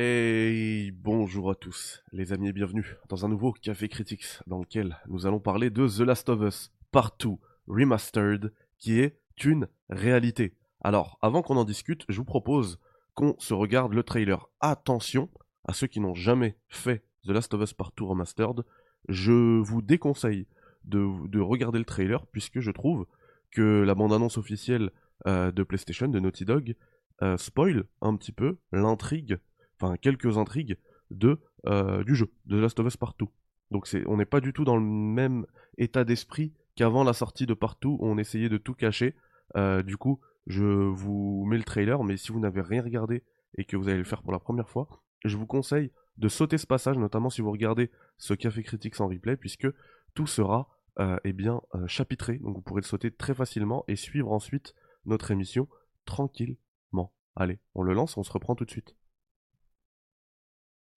Et bonjour à tous, les amis et bienvenue dans un nouveau Café Critics dans lequel nous allons parler de The Last of Us Part 2 Remastered qui est une réalité. Alors, avant qu'on en discute, je vous propose qu'on se regarde le trailer. Attention à ceux qui n'ont jamais fait The Last of Us Part 2 Remastered, je vous déconseille de, regarder le trailer puisque je trouve que la bande-annonce officielle euh, de PlayStation, de Naughty Dog, euh, spoil un petit peu l'intrigue enfin quelques intrigues de euh, du jeu, de Last of Us Partout. Donc c'est, on n'est pas du tout dans le même état d'esprit qu'avant la sortie de Partout où on essayait de tout cacher. Euh, du coup, je vous mets le trailer, mais si vous n'avez rien regardé et que vous allez le faire pour la première fois, je vous conseille de sauter ce passage, notamment si vous regardez ce Café Critics en replay, puisque tout sera euh, eh bien, chapitré, donc vous pourrez le sauter très facilement et suivre ensuite notre émission tranquillement. Allez, on le lance, on se reprend tout de suite.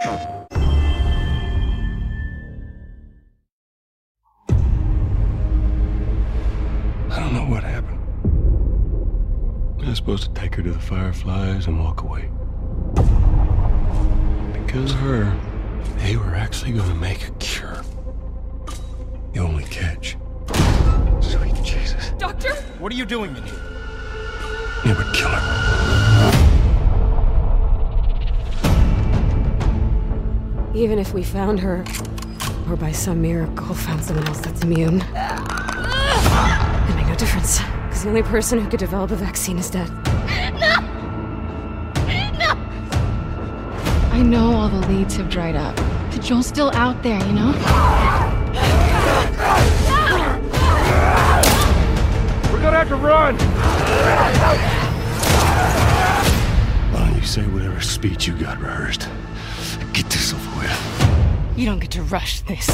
I don't know what happened. I was supposed to take her to the Fireflies and walk away. Because of her, they were actually going to make a cure. The only catch. Sweet Jesus. Doctor? What are you doing in here? It would kill her. Even if we found her, or by some miracle found someone else that's immune, it make no difference. Because the only person who could develop a vaccine is dead. No! No! I know all the leads have dried up, but Joel's still out there, you know? We're gonna have to run! Why don't you say whatever speech you got rehearsed? You don't get to rush this.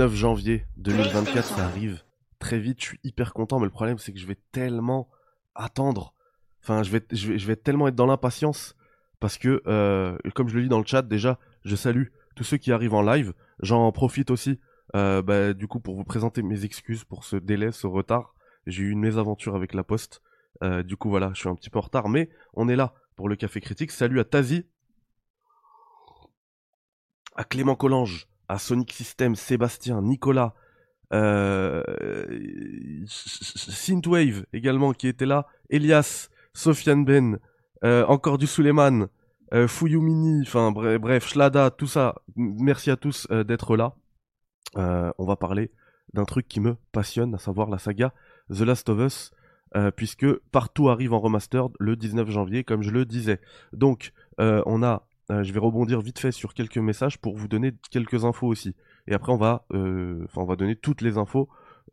19 janvier 2024, ça arrive très vite. Je suis hyper content, mais le problème, c'est que je vais tellement attendre. Enfin, je vais, je vais, je vais tellement être dans l'impatience parce que, euh, comme je le dis dans le chat, déjà, je salue tous ceux qui arrivent en live. J'en profite aussi, euh, bah, du coup, pour vous présenter mes excuses pour ce délai, ce retard. J'ai eu une mésaventure avec la poste. Euh, du coup, voilà, je suis un petit peu en retard, mais on est là pour le café critique. Salut à Tazi, à Clément Collange, à Sonic System, Sébastien, Nicolas, euh, Synthwave également qui était là, Elias, Sofiane Ben, euh, encore du Suleiman, euh, Fuyumini, enfin bref, bref, Shlada, tout ça. Merci à tous euh, d'être là. On va parler d'un truc qui me passionne, à savoir la saga The Last of Us, puisque partout arrive en remastered le 19 janvier, comme je le disais. Donc, on a euh, je vais rebondir vite fait sur quelques messages pour vous donner quelques infos aussi. Et après, on va, euh, donner toutes les infos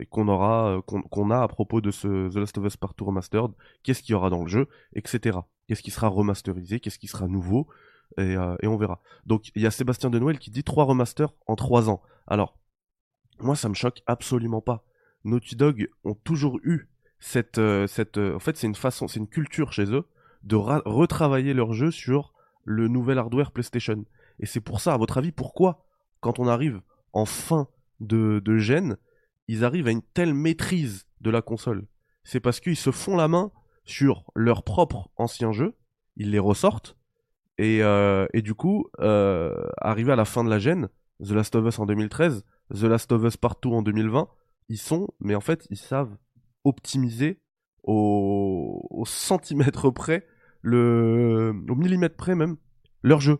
qu'on aura, euh, qu'on a à propos de ce The Last of Us Part 2 Remastered. Qu'est-ce qu'il y aura dans le jeu, etc. Qu'est-ce qui sera remasterisé, qu'est-ce qui sera nouveau, et, on verra. Donc, il y a Sébastien de Noël qui dit trois remasters en trois ans. Alors, moi, ça me choque absolument pas. Naughty Dog ont toujours eu cette, cette, en fait, c'est une façon, c'est une culture chez eux de retravailler leur jeu sur le nouvel hardware PlayStation. Et c'est pour ça, à votre avis, pourquoi, quand on arrive en fin de, gène, ils arrivent à une telle maîtrise de la console? C'est parce qu'ils se font la main sur leurs propres anciens jeux, ils les ressortent, et, euh, du coup, euh, arrivé à la fin de la gène, The Last of Us en 2013, The Last of Us Partout en 2020, ils sont, mais en fait, ils savent optimiser au centimètre près le, au millimètre près même, leur jeu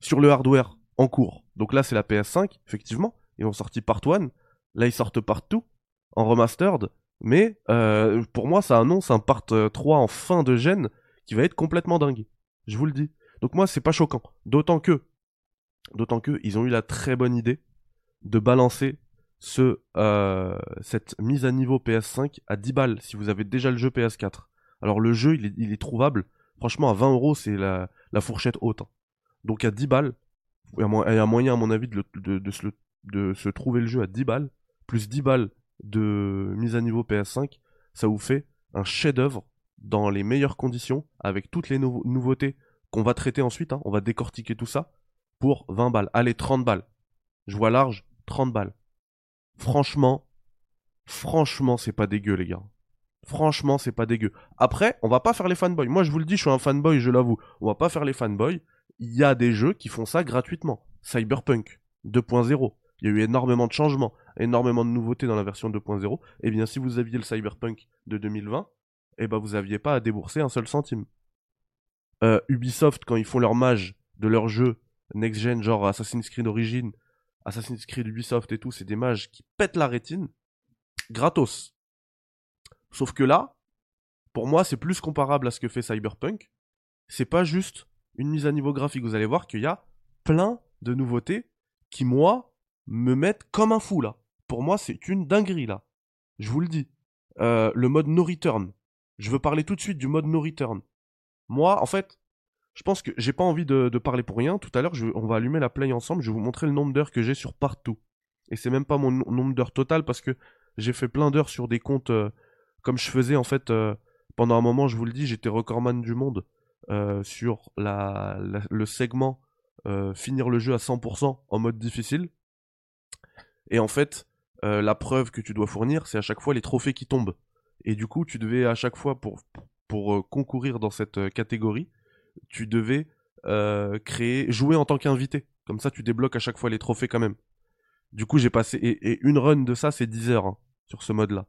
sur le hardware en cours. Donc là, c'est la PS5, effectivement. Ils ont sorti Part 1. Là, ils sortent Part 2 en remastered. Mais euh, pour moi, ça annonce un Part 3 euh, en fin de gène qui va être complètement dingue. Je vous le dis. Donc moi, c'est pas choquant. D'autant que D'autant que ils ont eu la très bonne idée de balancer ce, euh, cette mise à niveau PS5 à 10 balles si vous avez déjà le jeu PS4. Alors le jeu, il est, il est trouvable. Franchement, à 20 euros, c'est la, fourchette haute. hein. Donc à 10 balles, il y a moyen, à mon avis, de, se, trouver le jeu à 10 balles, plus 10 balles de mise à niveau PS5, ça vous fait un chef-d'œuvre dans les meilleures conditions, avec toutes les nouveau- nouveautés qu'on va traiter ensuite. hein. On va décortiquer tout ça pour 20 balles. Allez, 30 balles. Je vois large, 30 balles. Franchement, franchement, c'est pas dégueu, les gars. Franchement, c'est pas dégueu. Après, on va pas faire les fanboys. Moi, je vous le dis, je suis un fanboy, je l'avoue. On va pas faire les fanboys. Il y a des jeux qui font ça gratuitement. Cyberpunk 2.0. Il y a eu énormément de changements, énormément de nouveautés dans la version 2.0. Et bien, si vous aviez le Cyberpunk de 2020, eh ben, vous aviez pas à débourser un seul centime. Euh, Ubisoft, quand ils font leur mage de leur jeu next-gen, genre Assassin's Creed Origins, Assassin's Creed Ubisoft et tout, c'est des mages qui pètent la rétine. Gratos. Sauf que là, pour moi, c'est plus comparable à ce que fait Cyberpunk. C'est pas juste une mise à niveau graphique. Vous allez voir qu'il y a plein de nouveautés qui, moi, me mettent comme un fou là. Pour moi, c'est une dinguerie là. Je vous le dis. Euh, le mode no return. Je veux parler tout de suite du mode no return. Moi, en fait, je pense que j'ai pas envie de, parler pour rien. Tout à l'heure, on va allumer la play ensemble. Je vais vous montrer le nombre d'heures que j'ai sur partout. Et c'est même pas mon no- nombre d'heures total parce que j'ai fait plein d'heures sur des comptes euh, comme je faisais en fait euh, pendant un moment. Je vous le dis, j'étais recordman du monde euh, sur le segment euh, finir le jeu à 100% en mode difficile. Et en fait, la preuve que tu dois fournir, c'est à chaque fois les trophées qui tombent. Et du coup, tu devais à chaque fois pour concourir dans cette catégorie, tu devais créer jouer en tant qu'invité. Comme ça, tu débloques à chaque fois les trophées quand même. Du coup, j'ai passé et, et une run de ça, c'est 10 heures hein, sur ce mode-là.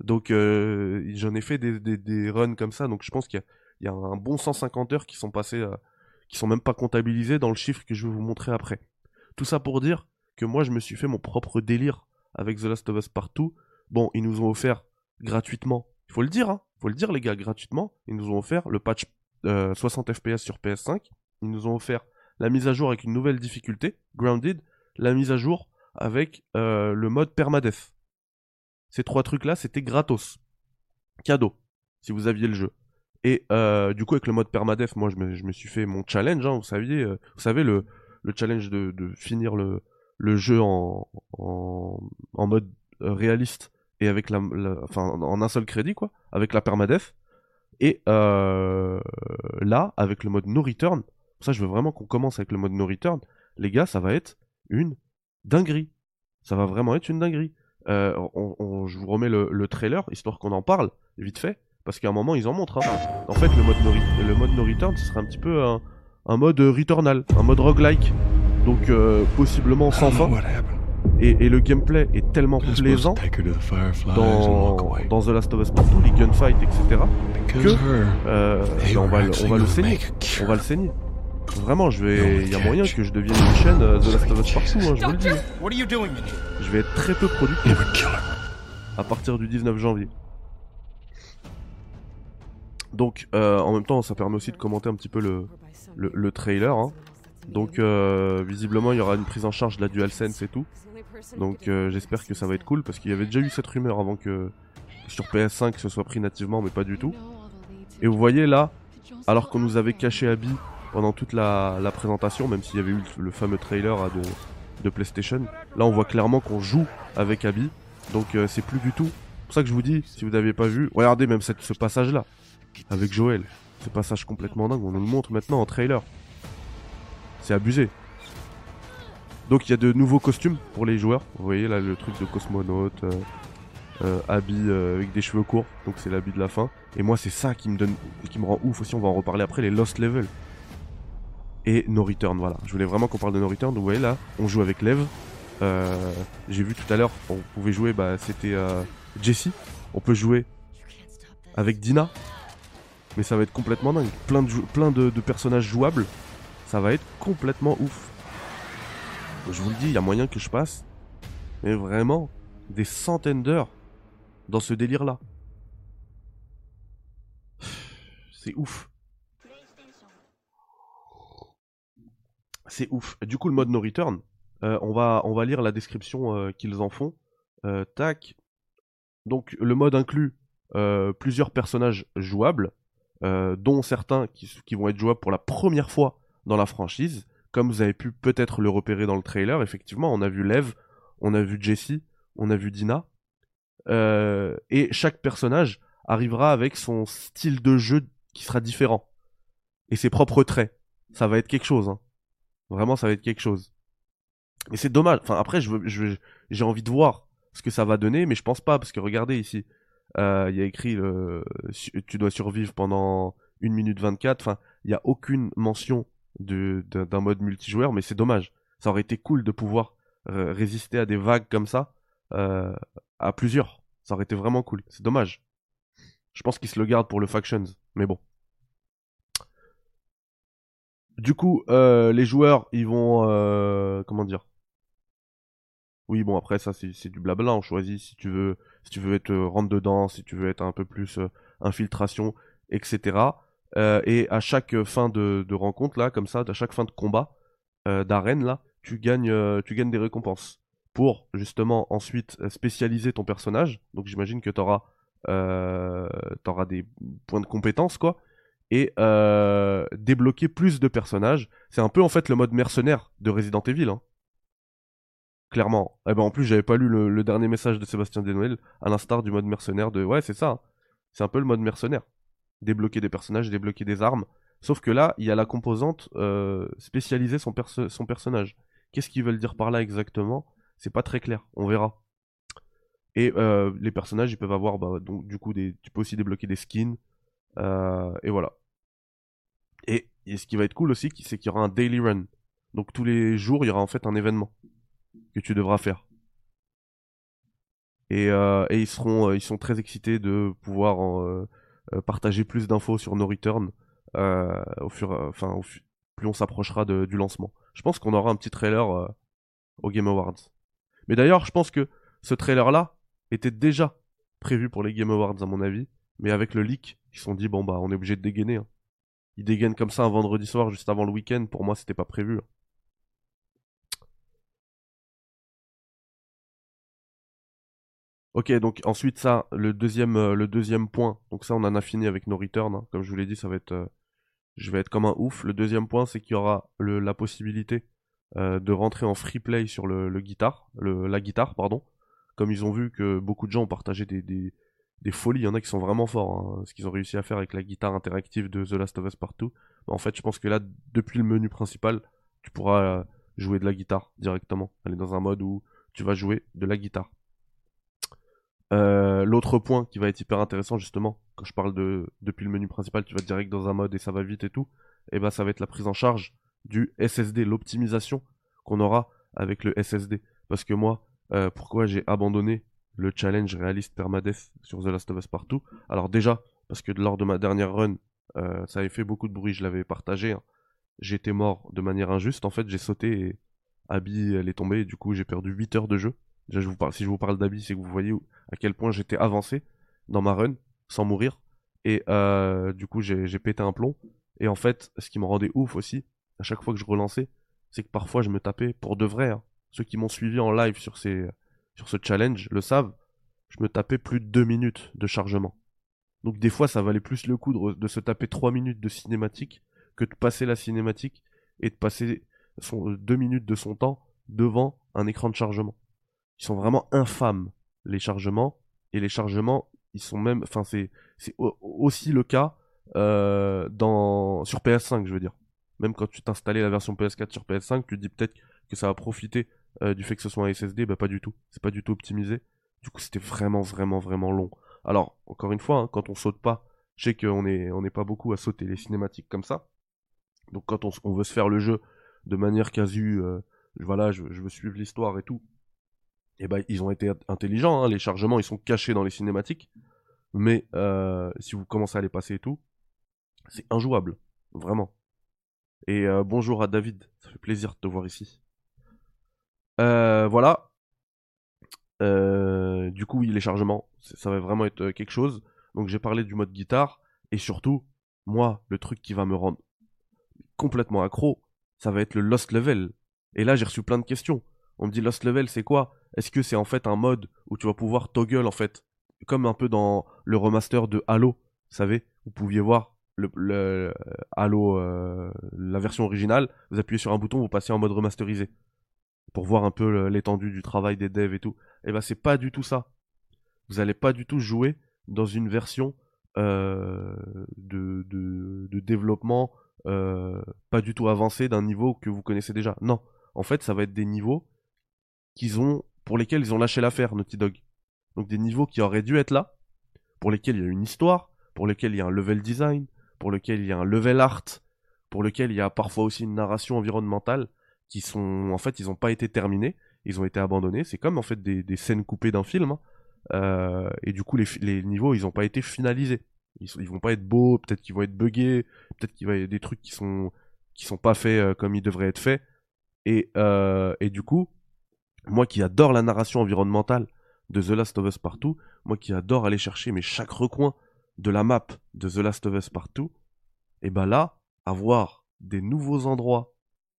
Donc, euh, j'en ai fait des, runs comme ça. Donc, je pense qu'il y a, un bon 150 heures qui sont passées, euh, qui sont même pas comptabilisées dans le chiffre que je vais vous montrer après. Tout ça pour dire que moi, je me suis fait mon propre délire avec The Last of Us Partout. Bon, ils nous ont offert gratuitement, il faut le dire, hein, faut le dire les gars, gratuitement, ils nous ont offert le patch euh, 60 FPS sur PS5. Ils nous ont offert la mise à jour avec une nouvelle difficulté, Grounded, la mise à jour avec euh, le mode permadeath. Ces trois trucs-là, c'était gratos. Cadeau, si vous aviez le jeu. Et euh, du coup, avec le mode permadeath, moi, je me, suis fait mon challenge, hein, vous saviez, euh, vous savez, le, le challenge de, finir le, jeu en, mode euh, réaliste et avec la, enfin, en un seul crédit, quoi, avec la permadeath. Et là, avec le mode no return, ça, je veux vraiment qu'on commence avec le mode no return. Les gars, ça va être une dinguerie. Ça va vraiment être une dinguerie. Euh, on, on- je vous remets le, le trailer, histoire qu'on en parle, vite fait, parce qu'à un moment, ils en montrent. hein. En fait, le mode no, le mode no return, ce serait un petit peu un, un mode returnal, un mode roguelike. Donc, euh, possiblement sans fin. Et, et le gameplay est tellement plaisant dans, dans The Last of Us Partout, les gunfights, etc. Que- Euh, on, va, on va le saigner. On va le saigner. Vraiment, je vais. Il y a moyen que je devienne une chaîne euh, The Last of Us Partout, hein, je vous le dis. What are you doing in here? Je vais être très peu productif à partir du 19 janvier. Donc, euh, en même temps, ça permet aussi de commenter un petit peu le, le, le trailer. hein. Donc, euh, visiblement, il y aura une prise en charge de la DualSense et tout. Donc, euh, j'espère que ça va être cool parce qu'il y avait déjà eu cette rumeur avant que sur PS5 ce soit pris nativement, mais pas du tout. Et vous voyez là, alors qu'on nous avait caché Abby pendant toute la, présentation, même s'il y avait eu le, fameux trailer hein, de, PlayStation, là on voit clairement qu'on joue avec Abby. Donc euh, c'est plus du tout. C'est pour ça que je vous dis, si vous n'avez pas vu, regardez même ce passage là, avec Joël. Ce passage complètement dingue, on nous le montre maintenant en trailer. C'est abusé. Donc il y a de nouveaux costumes pour les joueurs. Vous voyez là le truc de cosmonaute, euh, euh, habit euh, avec des cheveux courts, donc c'est l'habit de la fin. Et moi c'est ça qui me donne, qui me rend ouf aussi. On va en reparler après les Lost Level et No Return. Voilà, je voulais vraiment qu'on parle de No Return. Vous voyez là, on joue avec Lev. Euh, J'ai vu tout à l'heure, on pouvait jouer, bah c'était euh, Jessie. On peut jouer avec Dina. Mais ça va être complètement dingue. Plein de, plein de personnages jouables. Ça va être complètement ouf. Je vous le dis, il y a moyen que je passe. Mais vraiment, des centaines d'heures dans ce délire-là. C'est ouf. C'est ouf. Du coup, le mode no return, euh, on, va, lire la description euh, qu'ils en font. Euh, tac. Donc, le mode inclut plusieurs personnages jouables, dont certains qui, vont être jouables pour la première fois dans la franchise. Comme vous avez pu peut-être le repérer dans le trailer, effectivement, on a vu Lev, on a vu Jessie, on a vu Dina. Et chaque personnage arrivera avec son style de jeu qui sera différent. Et ses propres traits. Ça va être quelque chose. Hein. Vraiment, ça va être quelque chose. Mais c'est dommage. Enfin, après, je j'ai envie de voir ce que ça va donner, mais je pense pas, parce que regardez ici. Euh, Il y a écrit su- tu dois survivre pendant 1 minute 24. Enfin, il y a aucune mention d'un mode multijoueur, mais c'est dommage. Ça aurait été cool de pouvoir euh, résister à des vagues comme ça, euh, à plusieurs. Ça aurait été vraiment cool. C'est dommage. Je pense qu'ils se le gardent pour le Factions, mais bon. Du coup, euh, les joueurs, ils vont, euh, comment dire? Oui, bon après ça c'est du blabla. On choisit si tu veux, si tu veux être euh, dedans, si tu veux être un peu plus infiltration, etc. Et à chaque fin de, rencontre là, comme ça, à chaque fin de combat d'arène là, tu gagnes, des récompenses pour justement ensuite spécialiser ton personnage. Donc j'imagine que tu auras, des points de compétence quoi et euh, débloquer plus de personnages. C'est un peu en fait le mode mercenaire de Resident Evil. Hein. Clairement. Eh ben, en plus, j'avais pas lu le, dernier message de Sébastien Desnoël, à l'instar du mode mercenaire de. Ouais, c'est ça. hein. C'est un peu le mode mercenaire. Débloquer des personnages, débloquer des armes. Sauf que là, il y a la composante euh, spécialiser son, perso- son personnage. Qu'est-ce qu'ils veulent dire par là exactement? C'est pas très clair. On verra. Et euh, les personnages, ils peuvent avoir, bah, du coup, des, tu peux aussi débloquer des skins. Euh, et voilà. Et, ce qui va être cool aussi, c'est qu'il y aura un daily run. Donc tous les jours, il y aura en fait un événement que tu devras faire. Et, euh, ils seront, euh, ils sont très excités de pouvoir partager plus d'infos sur No Return euh, au fur, enfin, plus on s'approchera du lancement. Je pense qu'on aura un petit trailer au Game Awards. Mais d'ailleurs, je pense que ce trailer-là était déjà prévu pour les Game Awards à mon avis, mais avec le leak, ils se sont dit bon bah on est obligé de dégainer. hein. Ils dégainent comme ça un vendredi soir juste avant le week-end. Pour moi, c'était pas prévu. hein. Ok, donc ensuite ça, le deuxième, euh, le deuxième point. Donc ça, on en a fini avec nos returns. hein. Comme je vous l'ai dit, ça va être, euh, je vais être comme un ouf. Le deuxième point, c'est qu'il y aura la possibilité euh, de rentrer en free play sur le, le le, la guitare, pardon. Comme ils ont vu que beaucoup de gens ont partagé des, des folies, il y en a qui sont vraiment forts. hein, ce qu'ils ont réussi à faire avec la guitare interactive de The Last of Us Partout. en fait, je pense que là, depuis le menu principal, tu pourras euh, jouer de la guitare directement. Aller dans un mode où tu vas jouer de la guitare. Euh, L'autre point qui va être hyper intéressant justement, quand je parle de depuis le menu principal, tu vas direct dans un mode et ça va vite et tout, et ben ça va être la prise en charge du SSD, l'optimisation qu'on aura avec le SSD. Parce que moi, euh, pourquoi j'ai abandonné le challenge réaliste permadeath sur The Last of Us Partout Alors déjà, parce que lors de ma dernière run, euh, ça avait fait beaucoup de bruit, je l'avais partagé. hein. J'étais mort de manière injuste, en fait j'ai sauté et Abby elle est tombée, du coup j'ai perdu 8 heures de jeu. Si je vous parle d'Abby, c'est que vous voyez à quel point j'étais avancé dans ma run, sans mourir. Et euh, du coup, j'ai j'ai pété un plomb. Et en fait, ce qui me rendait ouf aussi, à chaque fois que je relançais, c'est que parfois je me tapais pour de vrai. hein. Ceux qui m'ont suivi en live sur, ces, sur ce challenge le savent. Je me tapais plus de 2 minutes de chargement. Donc des fois, ça valait plus le coup de, se taper 3 minutes de cinématique que de passer la cinématique et de passer son, 2 minutes de son temps devant un écran de chargement. Ils sont vraiment infâmes, les chargements. Et les chargements, ils sont même... Enfin, c'est c'est au- aussi le cas euh, sur PS5, je veux dire. Même quand tu t'installais la version PS4 sur PS5, tu te dis peut-être que ça va profiter euh, du fait que ce soit un SSD, bah pas du tout. C'est pas du tout optimisé. Du coup, c'était vraiment, vraiment, vraiment long. Alors, encore une fois, hein, quand on saute pas, je sais qu'on est, on n'est pas beaucoup à sauter les cinématiques comme ça. Donc, quand on, veut se faire le jeu de manière casu, euh, voilà, je, veux suivre l'histoire et tout, et ben ils ont été int- intelligents. hein, les chargements, ils sont cachés dans les cinématiques. Mais euh, si vous commencez à les passer et tout, c'est injouable, vraiment. Et bonjour à David, ça fait plaisir de te voir ici. Euh, voilà. Euh, du coup, oui, les chargements, ça va vraiment être euh, quelque chose. Donc j'ai parlé du mode guitare et surtout, moi, le truc qui va me rendre complètement accro, ça va être le Lost Level. Et là, j'ai reçu plein de questions. On me dit Lost Level, c'est quoi? Est-ce que c'est en fait un mode où tu vas pouvoir toggle en fait, comme un peu dans le remaster de Halo, vous savez, vous pouviez voir le, Halo, la version originale, vous appuyez sur un bouton, vous passez en mode remasterisé pour voir un peu l'étendue du travail des devs et tout. Et ben c'est pas du tout ça. Vous allez pas du tout jouer dans une version euh, de développement euh, pas du tout avancé d'un niveau que vous connaissez déjà. Non, en fait, ça va être des niveaux qu'ils ont, pour lesquels ils ont lâché l'affaire, Naughty Dog. Donc des niveaux qui auraient dû être là, pour lesquels il y a une histoire, pour lesquels il y a un level design, pour lesquels il y a un level art, pour lesquels il y a parfois aussi une narration environnementale, qui sont, en fait, ils n'ont pas été terminés, ils ont été abandonnés. C'est comme en fait des, scènes coupées d'un film. hein. Euh, et du coup, les, niveaux, ils n'ont pas été finalisés. Ils, sont- ils vont pas être beaux, peut-être qu'ils vont être buggés, peut-être qu'il va y avoir des trucs qui sont qui sont pas faits euh, comme ils devraient être faits. Et, euh, et du coup, moi qui adore la narration environnementale de The Last of Us Partout, moi qui adore aller chercher mais chaque recoin de la map de The Last of Us Partout, et ben là, avoir des nouveaux endroits,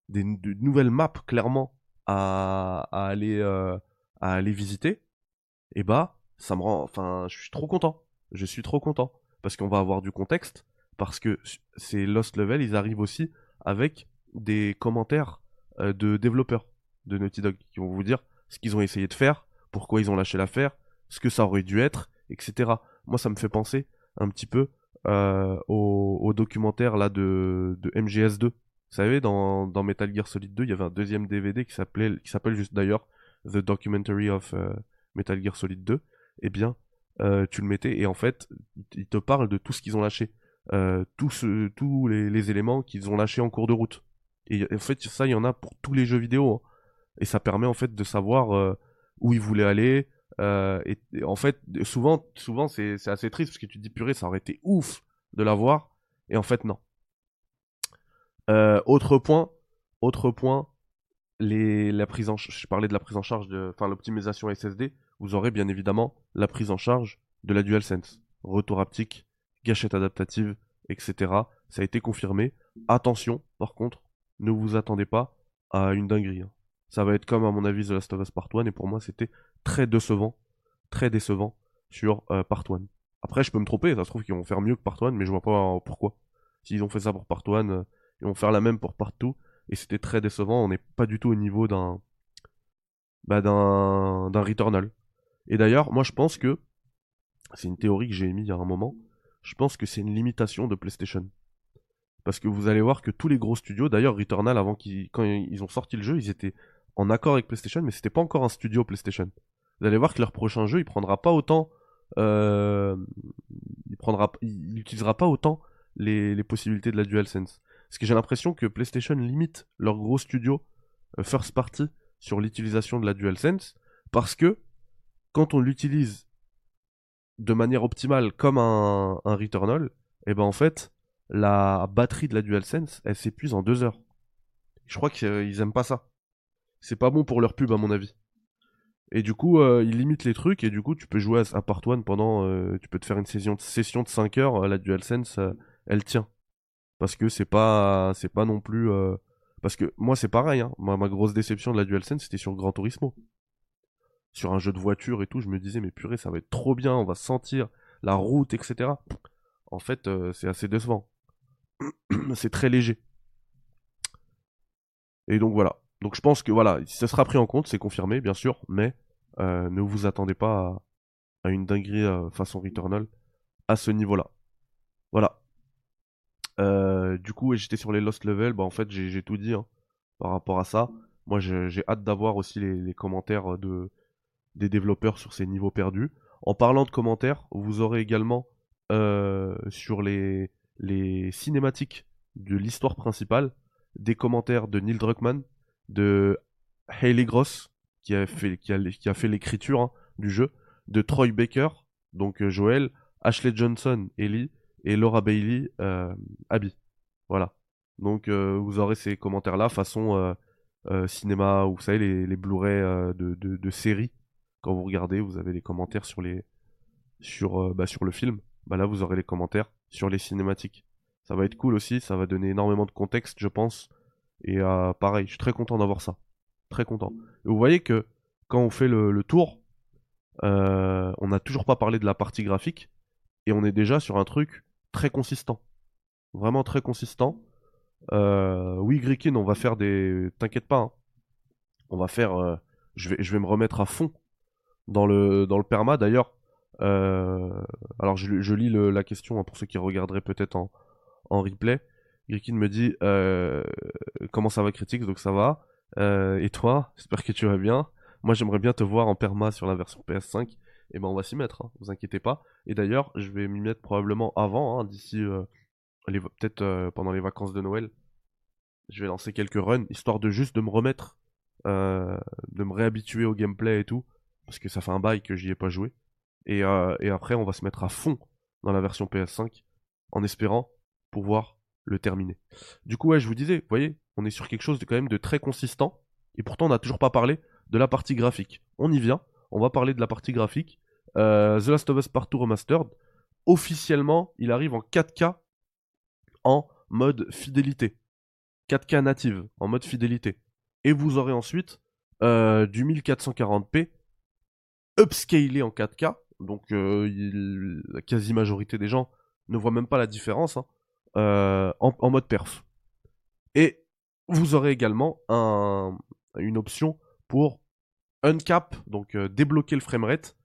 des, de nouvelles maps clairement à, euh, aller visiter, et bah ça me rend, enfin, je suis trop content. Je suis trop content parce qu'on va avoir du contexte, parce que ces Lost Level, ils arrivent aussi avec des commentaires euh, de développeurs de Naughty Dog qui vont vous dire ce qu'ils ont essayé de faire, pourquoi ils ont lâché l'affaire, ce que ça aurait dû être, etc. Moi, ça me fait penser un petit peu euh, au, documentaire là de, de MGS2. Vous savez, dans, Metal Gear Solid 2, il y avait un deuxième DVD qui s'appelait, qui s'appelle juste d'ailleurs The Documentary of euh, Metal Gear Solid 2. Eh bien, euh, tu le mettais et en fait, il te parle de tout ce qu'ils ont lâché, euh, tous les, éléments qu'ils ont lâchés en cours de route. Et en fait, ça, il y en a pour tous les jeux vidéo. hein. Et ça permet en fait de savoir où ils voulaient aller. et, et en fait, souvent, souvent c'est assez triste parce que tu te dis purée, ça aurait été ouf de l'avoir. Et en fait, non. Euh, autre point, autre point, la prise en, je parlais de la prise en charge de, enfin l'optimisation SSD. Vous aurez bien évidemment la prise en charge de la DualSense, retour haptique, gâchette adaptative, etc. Ça a été confirmé. Attention, par contre, ne vous attendez pas à une dinguerie. hein. Ça va être comme à mon avis The Last of Us Part 1 et pour moi c'était très décevant, très décevant sur euh, Part 1. Après je peux me tromper, ça se trouve qu'ils vont faire mieux que Part 1 mais je vois pas pourquoi. S'ils ont fait ça pour Part 1, euh, ils vont faire la même pour Part 2 et c'était très décevant, on n'est pas du tout au niveau d'un bah, d'un d'un Returnal. Et d'ailleurs, moi je pense que c'est une théorie que j'ai émise il y a un moment, je pense que c'est une limitation de PlayStation. Parce que vous allez voir que tous les gros studios, d'ailleurs Returnal, avant qu'ils, quand ils ont sorti le jeu, ils étaient en accord avec PlayStation, mais c'était pas encore un studio PlayStation. Vous allez voir que leur prochain jeu, il prendra pas autant, euh, il prendra, il il utilisera pas autant les, les possibilités de la DualSense. Parce que j'ai l'impression que PlayStation limite leur gros studio euh, first party sur l'utilisation de la DualSense, parce que quand on l'utilise de manière optimale comme un, Returnal, et ben en fait, la batterie de la DualSense, elle s'épuise en deux heures. Je crois qu'ils aiment pas ça. C'est pas bon pour leur pub à mon avis. Et du coup, euh, ils limitent les trucs et du coup, tu peux jouer à, Part 1 pendant... euh, tu peux te faire une session, de 5 heures, euh, la DualSense, euh, elle tient. Parce que c'est pas, c'est pas non plus... euh, Parce que moi, c'est pareil. Hein. Ma, ma grosse déception de la DualSense, c'était sur Gran Turismo. Sur un jeu de voiture et tout, je me disais, mais purée, ça va être trop bien, on va sentir la route, etc. En fait, euh, c'est assez décevant. c'est très léger. Et donc voilà. Donc je pense que voilà, ça sera pris en compte, c'est confirmé, bien sûr, mais euh, ne vous attendez pas à, à une dinguerie euh, façon Returnal à ce niveau-là. Voilà. Euh, du coup, et j'étais sur les Lost Level, bah en fait j'ai tout dit hein, par rapport à ça. Moi j'ai hâte d'avoir aussi les, commentaires de, des développeurs sur ces niveaux perdus. En parlant de commentaires, vous aurez également euh, sur les, les cinématiques de l'histoire principale des commentaires de Neil Druckmann, de Hayley Gross, qui a fait, qui a, qui a fait l'écriture hein, du jeu, de Troy Baker, donc euh, Joel, Ashley Johnson, Ellie, et Laura Bailey, euh, Abby. Voilà. Donc euh, vous aurez ces commentaires-là, façon euh, cinéma, ou vous savez, les, les Blu-ray de, de, de séries. Quand vous regardez, vous avez les commentaires sur, les, sur, bah, sur le film. Bah là, vous aurez les commentaires sur les cinématiques. Ça va être cool aussi, ça va donner énormément de contexte, je pense, Et pareil, je suis très content d'avoir ça. Très content. Et vous voyez que quand on fait le, tour, on n'a toujours pas parlé de la partie graphique. Et on est déjà sur un truc très consistant. Vraiment très consistant. Euh, oui, Grikin, on va faire des. T'inquiète pas. hein. On va faire. euh, Je, vais, je vais me remettre à fond dans le, dans le perma. D'ailleurs, euh, alors je, lis la question hein, pour ceux qui regarderaient peut-être en, en replay. Grikin me dit Comment ça va, Critique Donc ça va. Et toi? J'espère que tu vas bien. Moi, j'aimerais bien te voir en perma sur la version PS5. Et ben, on va s'y mettre, hein, vous inquiétez pas. Et d'ailleurs, je vais m'y mettre probablement avant, hein, d'ici euh, peut-être euh, pendant les vacances de Noël. Je vais lancer quelques runs, histoire de juste de me remettre, euh, de me réhabituer au gameplay et tout, parce que ça fait un bail que j'y ai pas joué. Et, et après, on va se mettre à fond dans la version PS5, en espérant pouvoir le terminer. Du coup, ouais, je vous disais, vous voyez, on est sur quelque chose de quand même de très consistant, et pourtant on n'a toujours pas parlé de la partie graphique. On y vient, on va parler de la partie graphique. Euh, The Last of Us Part 2 Remastered, officiellement, il arrive en 4K en mode fidélité. 4K native, en mode fidélité. Et vous aurez ensuite euh, du 1440p upscalé en 4K. Donc euh, la quasi majorité des gens ne voient même pas la différence hein, en, mode perf. Et vous aurez également un- une option pour uncap, donc euh, débloquer le framerate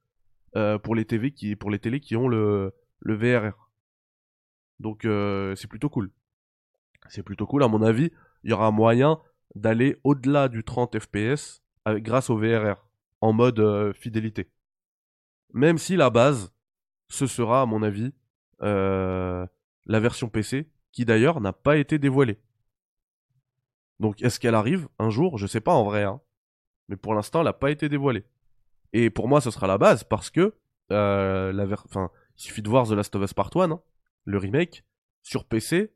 euh, pour les TV qui, télés qui ont le, le VRR. Donc euh, c'est plutôt cool. C'est plutôt cool, à mon avis. Il y aura moyen d'aller au-delà du 30 FPS grâce au VRR en mode fidélité. Même si la base, ce sera, à mon avis, la version PC, qui d'ailleurs n'a pas été dévoilée. Donc est-ce qu'elle arrive un jour? Je sais pas en vrai, hein. Mais pour l'instant, elle n'a pas été dévoilée. Et pour moi, ce sera la base parce que euh, il suffit de voir The Last of Us Part 1, hein, le remake, sur PC.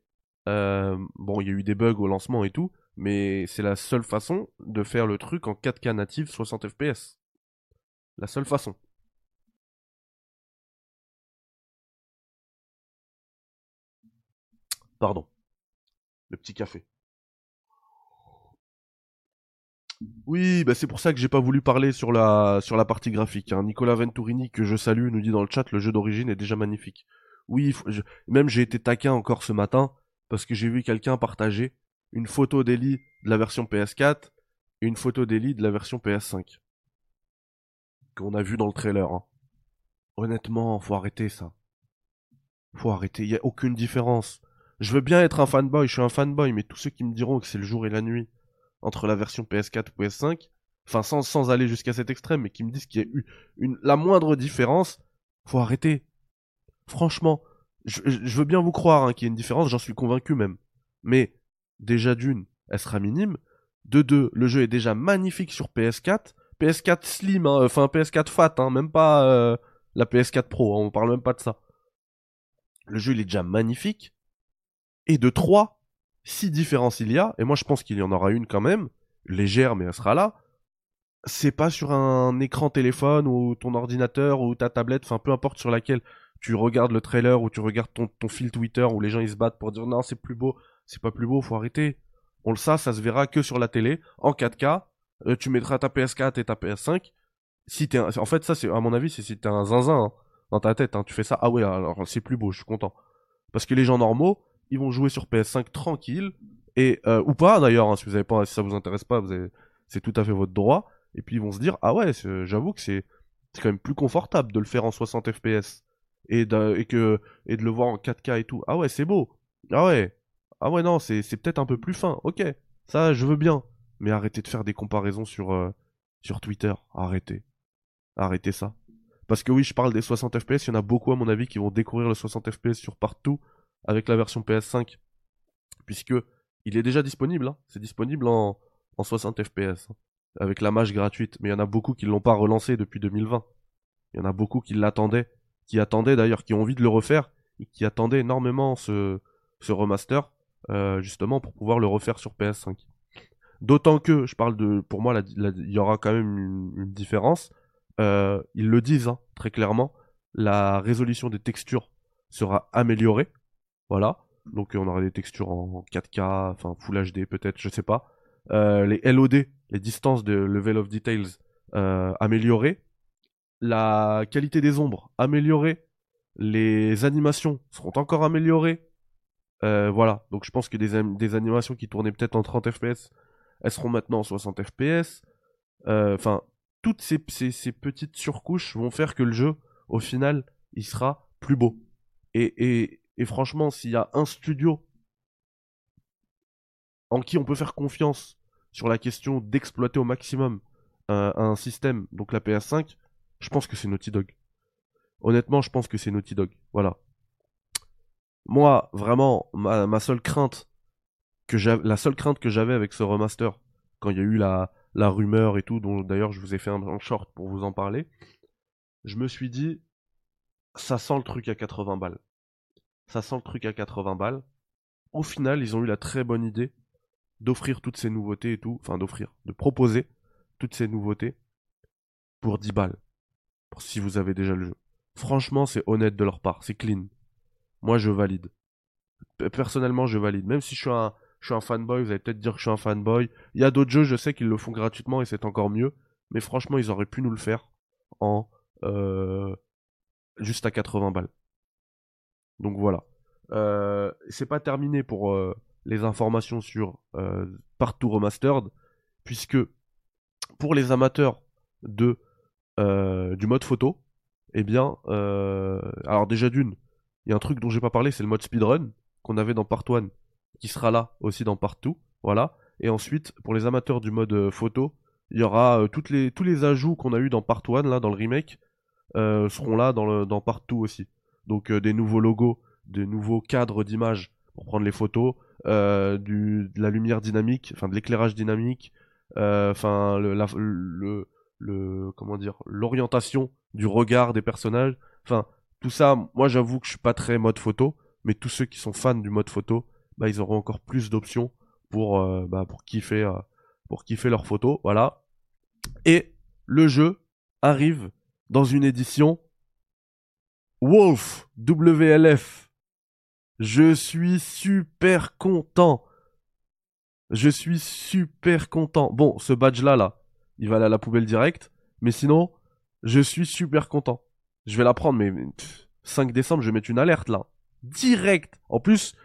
euh, bon, il y a eu des bugs au lancement et tout, mais c'est la seule façon de faire le truc en 4K native 60 FPS. La seule façon. Pardon. Le petit café. Oui, bah c'est pour ça que j'ai pas voulu parler sur la, sur la partie graphique. hein. Nicolas Venturini, que je salue, nous dit dans le chat, le jeu d'origine est déjà magnifique. Oui, même j'ai été taquin encore ce matin, parce que j'ai vu quelqu'un partager une photo d'Ellie de la version PS4 et une photo d'Ellie de la version PS5. Qu'on a vu dans le trailer. hein. Honnêtement, faut arrêter ça. Faut arrêter, y a aucune différence. Je veux bien être un fanboy, je suis un fanboy, mais tous ceux qui me diront que c'est le jour et la nuit entre la version PS4 et PS5, enfin sans, aller jusqu'à cet extrême, mais qui me disent qu'il y a eu la moindre différence, faut arrêter. Franchement, je, veux bien vous croire hein, qu'il y a une différence, j'en suis convaincu même. Mais déjà d'une, elle sera minime. De deux, le jeu est déjà magnifique sur PS4. PS4 Slim, hein, enfin PS4 Fat, hein, même pas euh, la PS4 Pro, on parle même pas de ça. Le jeu il est déjà magnifique. Et de trois, si différence il y a, et moi je pense qu'il y en aura une quand même, légère mais elle sera là, c'est pas sur un écran téléphone ou ton ordinateur ou ta tablette, enfin peu importe sur laquelle tu regardes le trailer ou tu regardes ton, fil Twitter où les gens ils se battent pour dire non c'est plus beau, c'est pas plus beau, faut arrêter. On le sait, ça se verra que sur la télé, en 4K, euh, tu mettras ta PS4 et ta PS5. Si t'es En fait ça c'est à mon avis c'est si t'es un zinzin hein, dans ta tête, hein, tu fais ça, ah ouais alors c'est plus beau, je suis content. Parce que les gens normaux, ils vont jouer sur PS5 tranquille, et euh, ou pas d'ailleurs, hein, si vous avez pas, si ça vous intéresse pas, c'est tout à fait votre droit. Et puis ils vont se dire ah ouais, j'avoue que c'est c'est quand même plus confortable de le faire en 60 FPS et de, que et de le voir en 4K et tout. Ah ouais, c'est beau. Ah ouais. Ah ouais non, c'est c'est peut-être un peu plus fin. OK. Ça je veux bien, mais arrêtez de faire des comparaisons sur euh, sur Twitter. Arrêtez. Arrêtez ça. Parce que oui, je parle des 60 FPS, il y en a beaucoup à mon avis qui vont découvrir le 60 FPS sur partout avec la version PS5 puisque il est déjà disponible hein. c'est disponible en en 60 FPS hein, avec la mage gratuite, mais il y en a beaucoup qui l'ont pas relancé depuis 2020. Il y en a beaucoup qui l'attendaient, qui attendaient d'ailleurs, qui ont envie de le refaire et qui attendaient énormément ce ce remaster euh, justement pour pouvoir le refaire sur PS5. D'autant que je parle de, pour moi, il y aura quand même une, une différence. Euh, ils le disent hein, très clairement, la résolution des textures sera améliorée. Voilà. Donc on aura des textures en 4K, enfin Full HD peut-être, je sais pas. Euh, les LOD, les distances de level of details euh, améliorées. La qualité des ombres améliorée. Les animations seront encore améliorées. Euh, voilà, donc je pense que des, des animations qui tournaient peut-être en 30 FPS, elles seront maintenant en 60 FPS. Euh, Enfin, toutes ces, ces, petites surcouches vont faire que le jeu, au final, il sera plus beau. Et, et franchement, s'il y a un studio en qui on peut faire confiance sur la question d'exploiter au maximum un, un système, donc la PS5, je pense que c'est Naughty Dog. Honnêtement, je pense que c'est Naughty Dog. Voilà. Moi, vraiment, ma, seule crainte que la seule crainte que j'avais avec ce remaster, quand il y a eu la, rumeur et tout, dont d'ailleurs je vous ai fait un short pour vous en parler, je me suis dit, ça sent le truc à 80 balles. Ça sent le truc à 80 balles. Au final, ils ont eu la très bonne idée d'offrir toutes ces nouveautés et tout, enfin d'offrir, de proposer toutes ces nouveautés pour 10 balles. Si vous avez déjà le jeu. Franchement, c'est honnête de leur part, c'est clean. Moi, je valide. Personnellement, je valide. Même si je suis un, je fanboy, vous allez peut-être dire que je suis un fanboy. Il y a d'autres jeux, je sais qu'ils le font gratuitement et c'est encore mieux. Mais franchement, ils auraient pu nous le faire en euh, juste à 80 balles. Donc voilà. Euh, c'est pas terminé pour euh, les informations sur euh, Partout Remastered, puisque pour les amateurs de du mode photo, eh bien, alors déjà d'une, il y a un truc dont j'ai pas parlé, c'est le mode speedrun qu'on avait dans Part 1, qui sera là aussi dans Part 2, voilà. Et ensuite, pour les amateurs du mode photo, il y aura les, tous les ajouts qu'on a eu dans Part 1, là, dans le remake, seront là dans, le, dans Part 2 aussi. Donc euh, des nouveaux logos, des nouveaux cadres d'images pour prendre les photos, euh, du, de la lumière dynamique, enfin de l'éclairage dynamique, euh, enfin le, le, le comment dire, l'orientation du regard des personnages, enfin tout ça. Moi j'avoue que je suis pas très mode photo, mais tous ceux qui sont fans du mode photo, bah ils auront encore plus d'options pour bah, pour kiffer pour kiffer leurs photos, voilà. Et le jeu arrive dans une édition Wolf WLF. Je suis super content. Je suis super content. Bon, ce badge là il va aller à la poubelle direct, mais sinon, je suis super content. Je vais la prendre mais mais, pff, 5 décembre, je vais mettre une alerte là. Direct. En plus,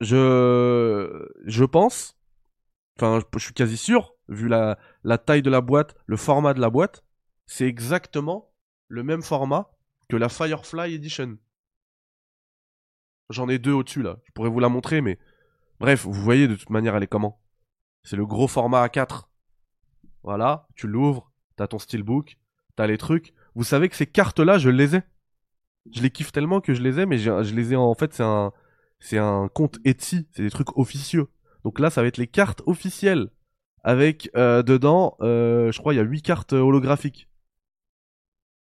je je pense enfin je, suis quasi sûr vu la taille de la boîte, le format de la boîte, c'est exactement le même format que la Firefly Edition. J'en ai deux au-dessus là. Je pourrais vous la montrer, mais bref, vous voyez de toute manière elle est comment. C'est le gros format A4. Voilà, tu l'ouvres, t'as ton steelbook, t'as les trucs. Vous savez que ces cartes-là, je les ai. Je les kiffe tellement que je les ai, mais je les ai en, fait, c'est un, c'est un compte Etsy, c'est des trucs officieux. Donc là, ça va être les cartes officielles avec euh, dedans, euh, je crois, il y a 8 cartes holographiques.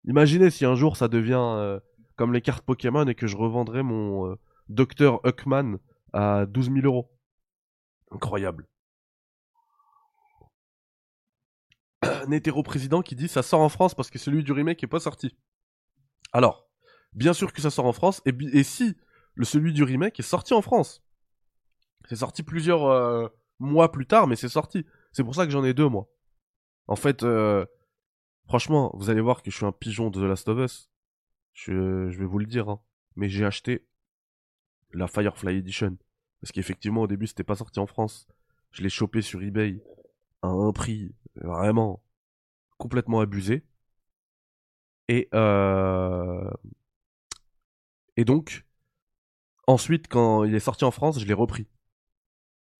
Imaginez si un jour ça devient euh, comme les cartes Pokémon et que je revendrais mon euh, Dr. Huckman à 12 000 euros. Incroyable. Un hétéro-président qui dit ça sort en France parce que celui du remake est pas sorti. Alors, bien sûr que ça sort en France, et, si le celui du remake est sorti en France C'est sorti plusieurs euh, mois plus tard, mais c'est sorti. C'est pour ça que j'en ai deux, moi. En fait, franchement, vous allez voir que je suis un pigeon de The Last of Us. Je, vais vous le dire, hein. mais j'ai acheté la Firefly Edition. Parce qu'effectivement, au début, c'était pas sorti en France. Je l'ai chopé sur eBay à un prix vraiment complètement abusé. Et, euh... et donc, ensuite, quand il est sorti en France, je l'ai repris.